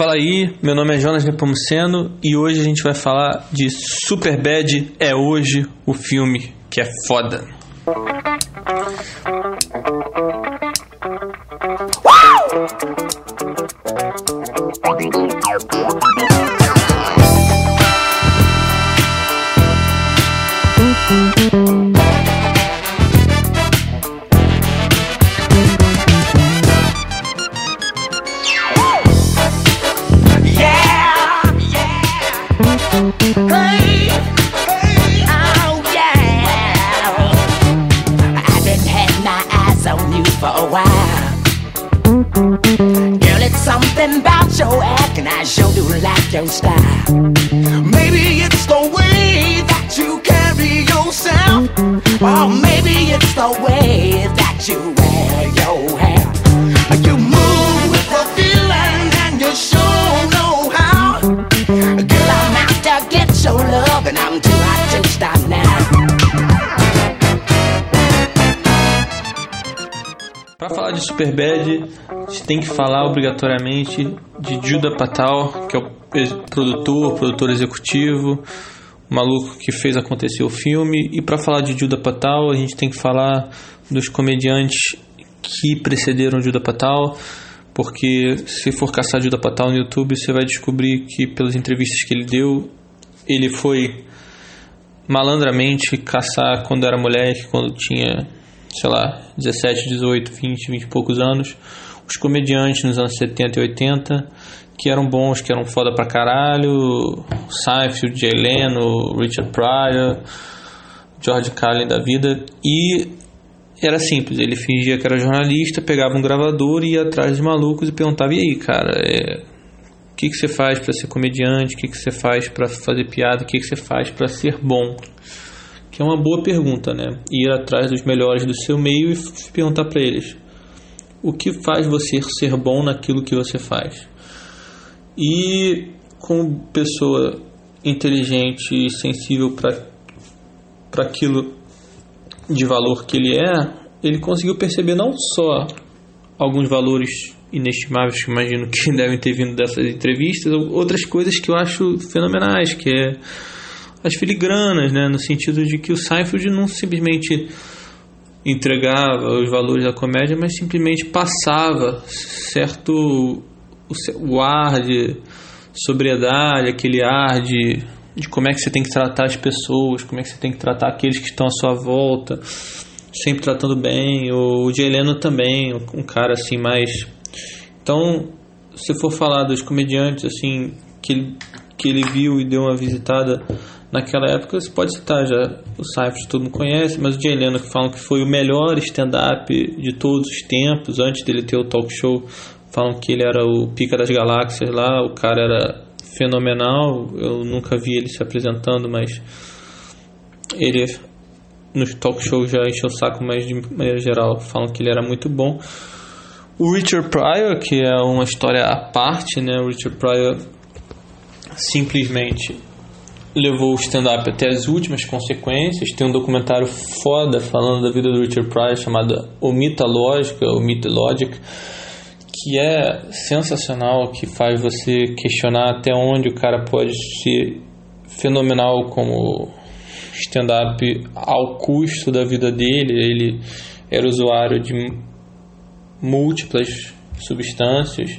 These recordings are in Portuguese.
Fala aí, meu nome é Jonas Nepomuceno e hoje a gente vai falar de Superbad é hoje o filme que é foda. Something about your act, and I sure do like your style. Falar de Superbad, a gente tem que falar obrigatoriamente de Judah Patal, que é o produtor, produtor executivo, o maluco que fez acontecer o filme. E para falar de Judah Patal, a gente tem que falar dos comediantes que precederam Judah Patal, porque se for caçar Judah Patal no YouTube, você vai descobrir que pelas entrevistas que ele deu, ele foi malandramente caçar quando era moleque, quando tinha sei lá, 17, 18, 20, 20 e poucos anos, os comediantes nos anos 70 e 80 que eram bons, que eram foda pra caralho, Seinfeld, Jay Leno, Richard Pryor, George Carlin da vida, e era simples, ele fingia que era jornalista, pegava um gravador e ia atrás de malucos e perguntava, e aí cara, é, o que, que você faz para ser comediante, o que, que você faz para fazer piada, o que, que você faz para ser bom? Que é uma boa pergunta, né? Ir atrás dos melhores do seu meio e perguntar para eles: o que faz você ser bom naquilo que você faz? E como pessoa inteligente e sensível para aquilo de valor que ele é, ele conseguiu perceber não só alguns valores inestimáveis que imagino que devem ter vindo dessas entrevistas, outras coisas que eu acho fenomenais, que é as filigranas, né, no sentido de que o Seinfeld não simplesmente entregava os valores da comédia, mas simplesmente passava certo o, ar de sobriedade, aquele ar de, de como é que você tem que tratar as pessoas, como é que você tem que tratar aqueles que estão à sua volta, sempre tratando bem. O de Heleno também, um cara assim mais. Então, se for falar dos comediantes assim que que ele viu e deu uma visitada naquela época, você pode citar já o Seinfeld, todo mundo conhece, mas o Jay Leno que falam que foi o melhor stand-up de todos os tempos, antes dele ter o talk show, falam que ele era o pica das galáxias lá, o cara era fenomenal, eu nunca vi ele se apresentando, mas ele nos talk shows já encheu o saco, mas de maneira geral falam que ele era muito bom. O Richard Pryor, que é uma história à parte, né? O Richard Pryor simplesmente levou o stand-up até as últimas consequências. Tem um documentário foda falando da vida do Richard Pryor chamado O Mita Lógica, Mythologic, que é sensacional, que faz você questionar até onde o cara pode ser fenomenal como stand-up ao custo da vida dele. Ele era usuário de múltiplas substâncias.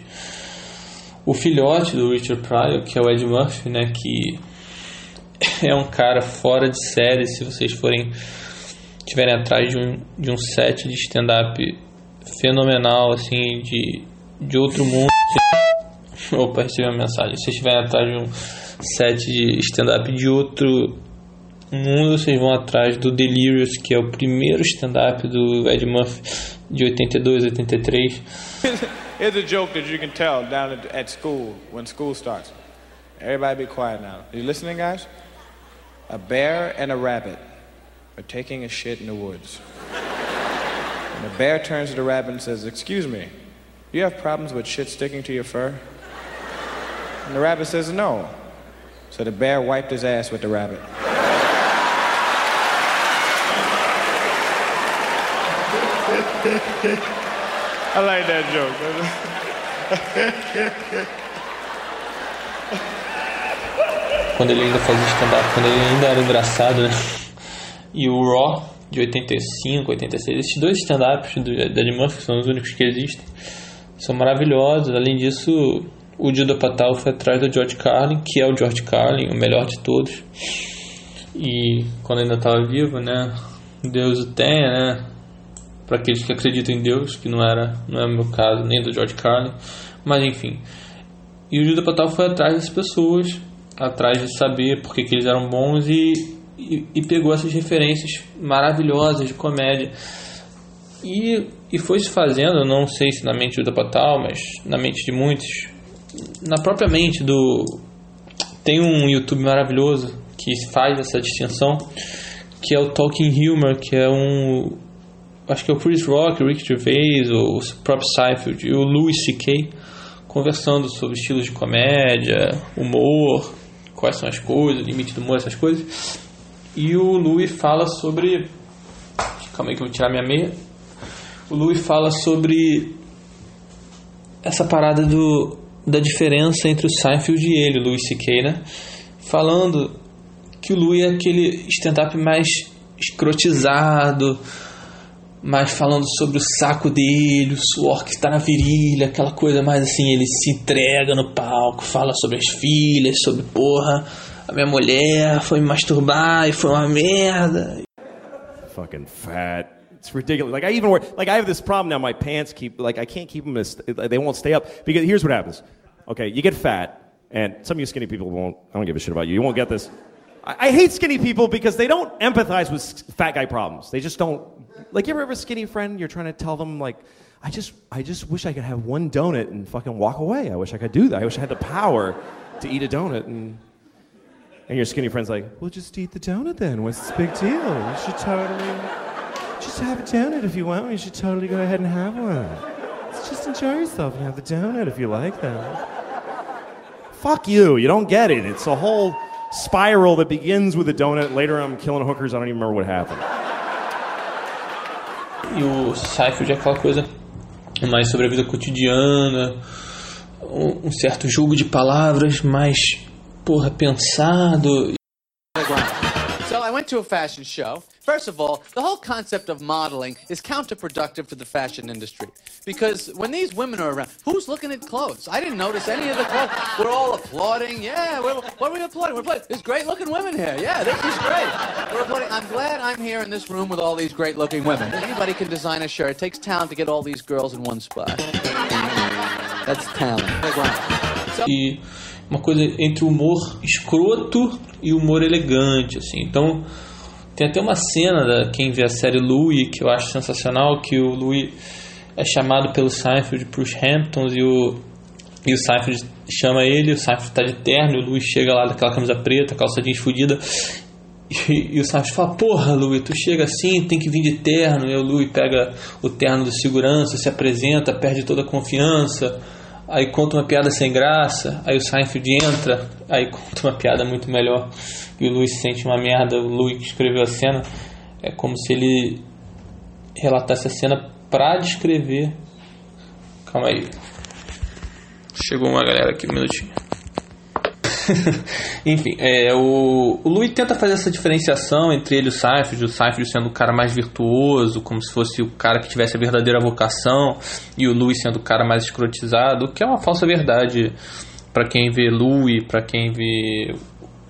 O filhote do Richard Pryor, que é o Ed Murphy, né, que é um cara fora de série. Se vocês forem tiverem atrás de um, de um set de stand-up fenomenal, assim, de, de outro mundo. Opa, recebi uma mensagem. Se estiverem atrás de um set de stand-up de outro mundo, vocês vão atrás do Delirious, que é o primeiro stand-up do Ed Murphy de 82, 83. Here's a joke that you can tell down at school when school starts. Everybody be quiet now. Are you listening, guys? A bear and a rabbit are taking a shit in the woods. And the bear turns to the rabbit and says, Excuse me, do you have problems with shit sticking to your fur? And the rabbit says, No. So the bear wiped his ass with the rabbit. I like that joke. Quando ele ainda fazia stand-up, quando ele ainda era engraçado, né? E o Raw, de 85, 86. Esses dois stand-ups do Ed Murphy são os únicos que existem. São maravilhosos. Além disso, o Judah Patal foi atrás do George Carlin, que é o George Carlin, o melhor de todos. E quando ainda estava vivo, né? Deus o tenha, né? Para aqueles que acreditam em Deus, que não era, não é o meu caso, nem do George Carlin. Mas enfim. E o Judah Patal foi atrás das pessoas, atrás de saber por que, eles eram bons e, e, e pegou essas referências maravilhosas de comédia. E, e foi se fazendo, não sei se na mente do Judah Patal, mas na mente de muitos, na própria mente do. Tem um YouTube maravilhoso que faz essa distinção, que é o Talking Humor, que é um. Acho que o Chris Rock, o Rick Gervais, o próprio Seinfeld e o Louis C.K. conversando sobre estilos de comédia, humor, quais são as coisas, limite do humor, essas coisas. E o Louis fala sobre. Calma aí que eu vou tirar minha meia. O Louis fala sobre essa parada do, da diferença entre o Seinfeld e ele, o Louis C.K., né? Falando que o Louis é aquele stand-up mais escrotizado, mais falando sobre o saco dele, o suor que está na virilha, aquela coisa mais assim, ele se entrega no palco, fala sobre as filhas, sobre porra, a minha mulher foi me masturbar e foi uma merda. Fucking fat. It's ridiculous. Like I even wear, like I have this problem now. My pants keep, like I can't keep them. As, they won't stay up because here's what happens. Okay, you get fat, and some of you skinny people won't. I don't give a shit about you. You won't get this. I, I hate skinny people because they don't empathize with fat guy problems. They just don't. Like you ever have a skinny friend? You're trying to tell them like, I just, I just wish I could have one donut and fucking walk away. I wish I could do that. I wish I had the power to eat a donut and. And your skinny friend's like, well, just eat the donut then. What's this big deal? You should totally. Just have a donut if you want. You should totally go ahead and have one. Just enjoy yourself and have the donut if you like that. Fuck you. You don't get it. It's a whole spiral that begins with a donut. Later, I'm killing hookers. I don't even remember what happened. E o Seinfeld é aquela coisa mais sobre a vida cotidiana, um, certo jogo de palavras mais, porra, pensado. Went to a fashion show. First of all, the whole concept of modeling is counterproductive to the fashion industry. Because when these women are around, who's looking at clothes? I didn't notice any of the clothes. We're all applauding. Yeah, what are we applauding? We're applauding. There's great looking women here. Yeah, this is great. We're applauding. I'm glad I'm here in this room with all these great looking women. Anybody can design a shirt. It takes talent to get all these girls in one spot. That's talent. So, E uma coisa entre humor escroto e humor elegante, assim. Então, tem até uma cena da quem vê a série Louis que eu acho sensacional, que o Louis é chamado pelo Seinfeld para os Hamptons e o e o Seinfeld chama ele, o Seinfeld tá de terno, e o Louis chega lá daquela camisa preta, calça jeans fudida. E, e o Seinfeld fala: Porra, Louis, tu chega assim, tem que vir de terno. E o Louis pega o terno do segurança, se apresenta, perde toda a confiança. Aí conta uma piada sem graça. Aí o Seinfeld entra, aí conta uma piada muito melhor. E o se sente uma merda. O Louis que escreveu a cena é como se ele relatasse a cena pra descrever. Calma aí. Chegou uma galera aqui, um minutinho. Enfim, é, o, o Louis tenta fazer essa diferenciação entre ele e o Seinfeld, o Seinfeld sendo o cara mais virtuoso, como se fosse o cara que tivesse a verdadeira vocação, e o Louis sendo o cara mais escrotizado, o que é uma falsa verdade para quem vê Louis, para quem vê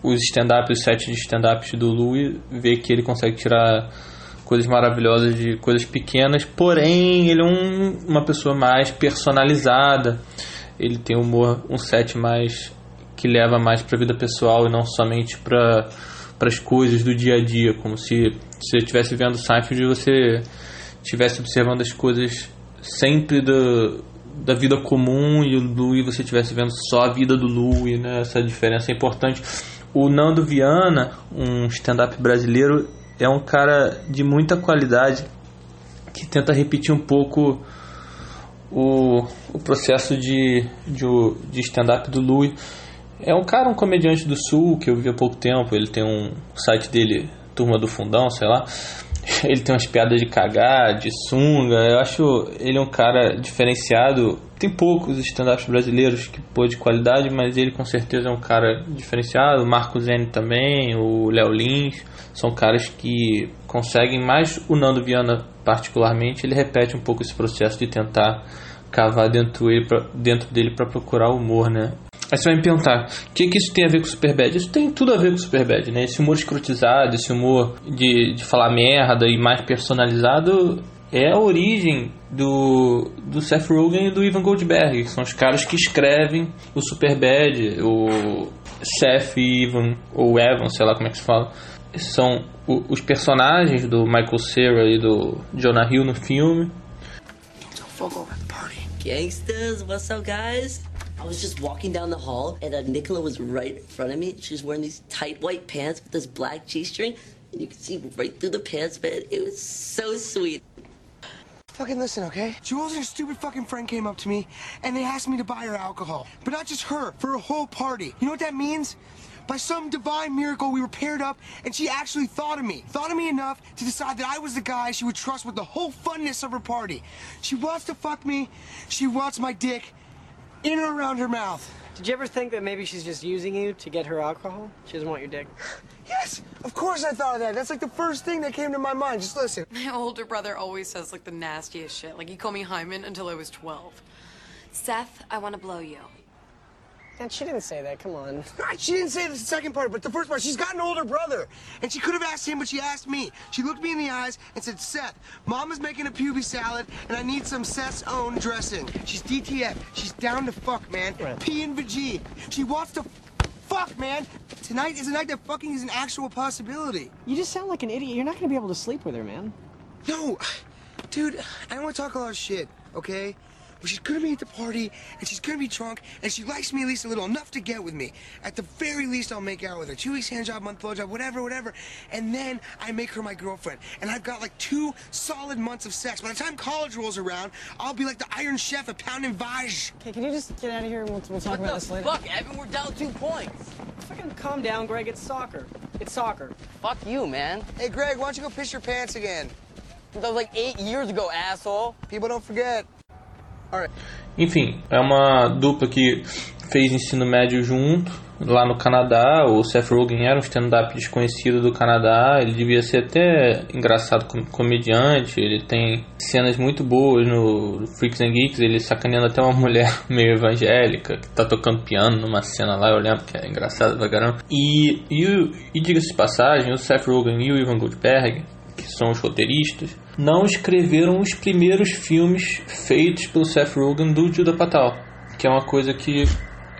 os stand-ups, os sets de stand-ups do Louis, vê que ele consegue tirar coisas maravilhosas de coisas pequenas, porém ele é um, uma pessoa mais personalizada, ele tem um humor, um set mais que leva mais para a vida pessoal e não somente para para as coisas do dia a dia, como se se você estivesse vendo Seinfeld e você estivesse observando as coisas sempre do, da vida comum e o Louis você estivesse vendo só a vida do Louis, né? Essa diferença é importante. O Nando Viana, um stand-up brasileiro, é um cara de muita qualidade que tenta repetir um pouco o, o processo de, de, de stand-up do Louis. É um cara, um comediante do Sul que eu vi há pouco tempo. Ele tem um site dele, Turma do Fundão, sei lá. Ele tem umas piadas de cagar, de sunga. Eu acho ele um cara diferenciado tem poucos stand-ups brasileiros que pô de qualidade, mas ele com certeza é um cara diferenciado. O Marco Zene também, o Léo Lins, são caras que conseguem mais. O Nando Viana, particularmente, ele repete um pouco esse processo de tentar cavar dentro, ele pra, dentro dele para procurar humor, né? Aí você vai me perguntar, o que, que isso tem a ver com Superbad? Isso tem tudo a ver com Superbad, né? Esse humor escrotizado, esse humor de, de falar merda e mais personalizado é a origem do, do Seth Rogen e do Ivan Goldberg, que são os caras que escrevem o Superbad, o Seth e Ivan, ou Evan, sei lá como é que se fala, são o, os personagens do Michael Cera e do Jonah Hill no filme. Gangsters, what's up, guys? I was just walking down the hall, and uh, Nicola was right in front of me. She was wearing these tight white pants with this black G-string, and you could see right through the pants, man. It was so sweet. Fucking listen, okay? Jules and her stupid fucking friend came up to me and they asked me to buy her alcohol. But not just her, for a whole party. You know what that means? By some divine miracle, we were paired up and she actually thought of me. Thought of me enough to decide that I was the guy she would trust with the whole funness of her party. She wants to fuck me. She wants my dick in or around her mouth. Did you ever think that maybe she's just using you to get her alcohol? She doesn't want your dick. Yes, of course I thought of that. That's like the first thing that came to my mind. Just listen. My older brother always says like the nastiest shit. Like he called me Hyman until I was 12. Seth, I want to blow you. And she didn't say that. Come on. She didn't say the second part, but the first part. She's got an older brother, and she could have asked him, but she asked me. She looked me in the eyes and said, "Seth, Mama's making a puby salad, and I need some Seth's own dressing." She's DTF. She's down to fuck, man. P and G. She wants to fuck, man. Tonight is a night that fucking is an actual possibility. You just sound like an idiot. You're not going to be able to sleep with her, man. No, dude, I don't want to talk a lot of shit, okay? But she's gonna be at the party, and she's gonna be drunk, and she likes me at least a little, enough to get with me. At the very least, I'll make out with her. Two weeks hand job, month blow job, whatever, whatever. And then I make her my girlfriend. And I've got like two solid months of sex. By the time college rolls around, I'll be like the Iron Chef at Pound and Vaj. Okay, can you just get out of here and we'll, we'll talk about this later? Fuck, Evan, we're down two points. Fucking calm down, Greg. It's soccer. It's soccer. Fuck you, man. Hey, Greg, why don't you go piss your pants again? That was like eight years ago, asshole. People don't forget. Enfim, é uma dupla que fez ensino médio junto lá no Canadá. O Seth Rogen era um stand-up desconhecido do Canadá. Ele devia ser até engraçado como comediante. Ele tem cenas muito boas no Freaks and Geeks. Ele sacaneando até uma mulher meio evangélica que tá tocando piano numa cena lá. Eu lembro que é engraçado pra caramba. E, e, e diga-se de passagem, o Seth Rogen e o Ivan Goldberg, que são os roteiristas, não escreveram os primeiros filmes feitos pelo Seth Rogen do Judah Patal, que é uma coisa que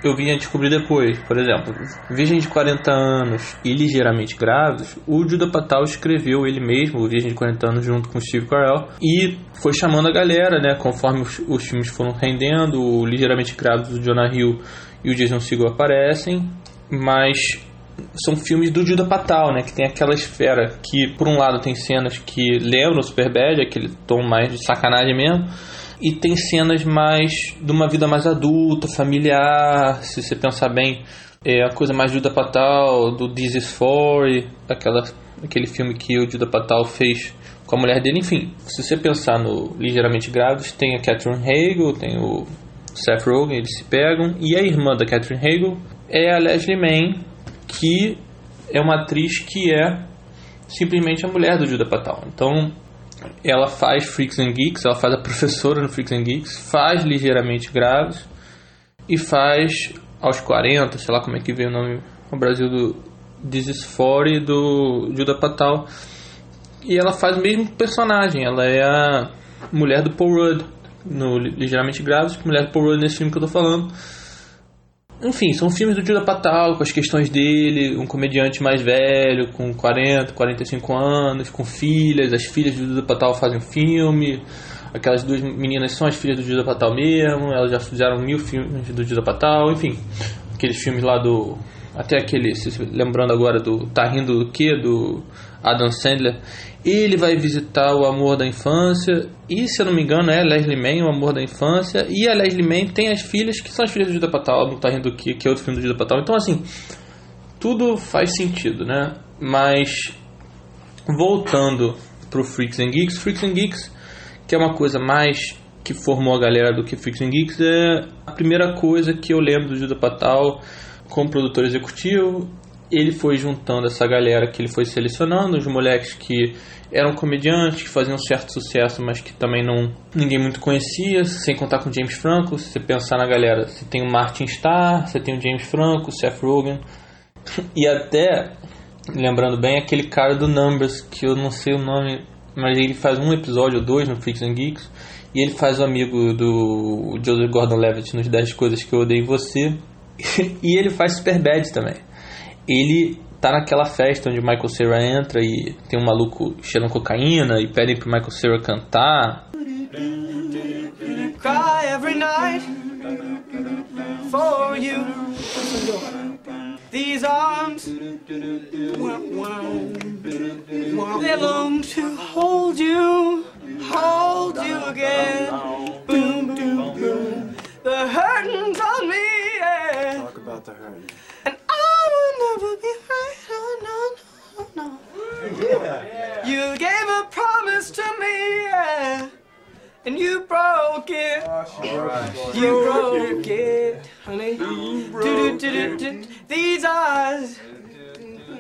eu vim a descobrir depois. Por exemplo, Virgem de 40 anos e Ligeiramente Grávidos, o Judah Patal escreveu ele mesmo, o Virgem de 40 anos, junto com Steve Carell, e foi chamando a galera, né, conforme os, os filmes foram rendendo, o Ligeiramente Grávidos, o Jonah Hill e o Jason Segel aparecem, mas são filmes do Judah Patal, né? Que tem aquela esfera que, por um lado, tem cenas que lembram Superbad, aquele tom mais de sacanagem mesmo, e tem cenas mais de uma vida mais adulta, familiar, se você pensar bem, é a coisa mais Judah Patal, do This Is 40, aquela, aquele filme que o Judah Patal fez com a mulher dele, enfim, se você pensar no Ligeiramente Grávidos, tem a Catherine Hagel, tem o Seth Rogen, eles se pegam, e a irmã da Catherine Hagel é a Leslie Mann, que é uma atriz que é simplesmente a mulher do Judah Patal. Então, ela faz Freaks and Geeks, ela faz a professora no Freaks and Geeks, faz ligeiramente graves e faz aos 40, sei lá como é que veio o nome no Brasil do This is 40 do Judah Patal. E ela faz o mesmo personagem, ela é a mulher do Paul Rudd no Ligeiramente Graves, mulher do Paul Rudd nesse filme que eu tô falando. Enfim, são filmes do Judah Patal, com as questões dele, um comediante mais velho, com 40, 45 anos, com filhas, as filhas do Judah Patal fazem filme, aquelas duas meninas são as filhas do Judah Patal mesmo, elas já fizeram mil filmes do Judah Patal, enfim, aqueles filmes lá do... Até aquele, se lembrando agora do Tá Rindo do Quê? Do Adam Sandler. Ele vai visitar o amor da infância. E se eu não me engano, é Leslie Mann, o amor da infância. E a Leslie Mann tem as filhas que são as filhas do Judah Patal, do Tá Rindo do Quê? Que é outro filme do Judah Patal. Então, assim, tudo faz sentido, né? Mas, voltando pro Freaks and Geeks, Freaks and Geeks, que é uma coisa mais que formou a galera do que Freaks and Geeks é a primeira coisa que eu lembro do Judah Patal como produtor executivo. Ele foi juntando essa galera que ele foi selecionando, os moleques que eram comediantes, que faziam certo sucesso, mas que também não ninguém muito conhecia, sem contar com James Franco. Se você pensar na galera, você tem o Martin Starr, você tem o James Franco, o Seth Rogen, e até, lembrando bem, aquele cara do Numbers, que eu não sei o nome, mas ele faz um episódio ou dois no Freaks and Geeks, e ele faz o amigo do Joseph Gordon-Levitt nos 10 coisas que eu odeio em você, e ele faz Superbad também. Ele tá naquela festa onde o Michael Cera entra e tem um maluco cheirando cocaína e pedem pro Michael Cera cantar. Cry every night for you. These arms, they long to hold you, hold you again. Boom, boom, boom. The hurting's on me, yeah. Talk about the hurt. You gave a promise to me, yeah. And you broke it. You broke it, honey. Do-do-do-do-do. These eyes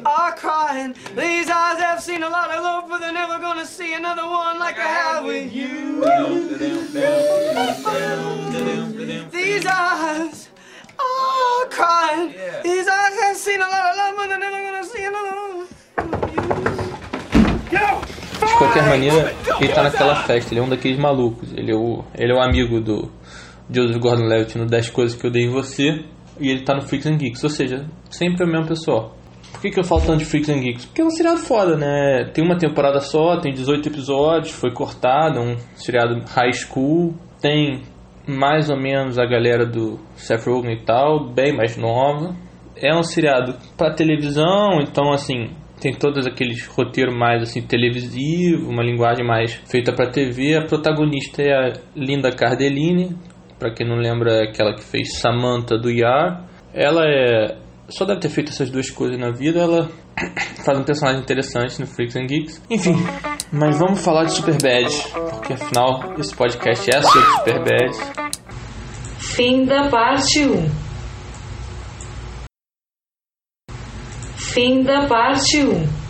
are crying. These eyes have seen a lot of love, but they're never gonna see another one like I have with you. These eyes are crying. These eyes have seen a lot of love, qualquer maneira, ele tá naquela festa, ele é um daqueles malucos. Ele é o, ele é o amigo do Joseph Gordon-Levitt no 10 Coisas Que Eu Dei Em Você. E ele tá no Freaks and Geeks, ou seja, sempre o mesmo pessoal. Por que, que eu falo tanto de Freaks and Geeks? Porque é um seriado foda, né? Tem uma temporada só, tem 18 episódios, foi cortado, é um seriado high school. Tem mais ou menos a galera do Seth Rogen e tal, bem mais nova. É um seriado para televisão, então assim, tem todos aqueles roteiros mais assim televisivo, uma linguagem mais feita para TV. A protagonista é a Linda Cardellini, para quem não lembra, é aquela que fez Samantha do Yar. Ela é só deve ter feito essas duas coisas na vida. Ela faz um personagem interessante no Freaks and Geeks. Enfim, mas vamos falar de Superbad, porque afinal esse podcast é sobre Superbad. Fim da parte 1. Fim da parte 1.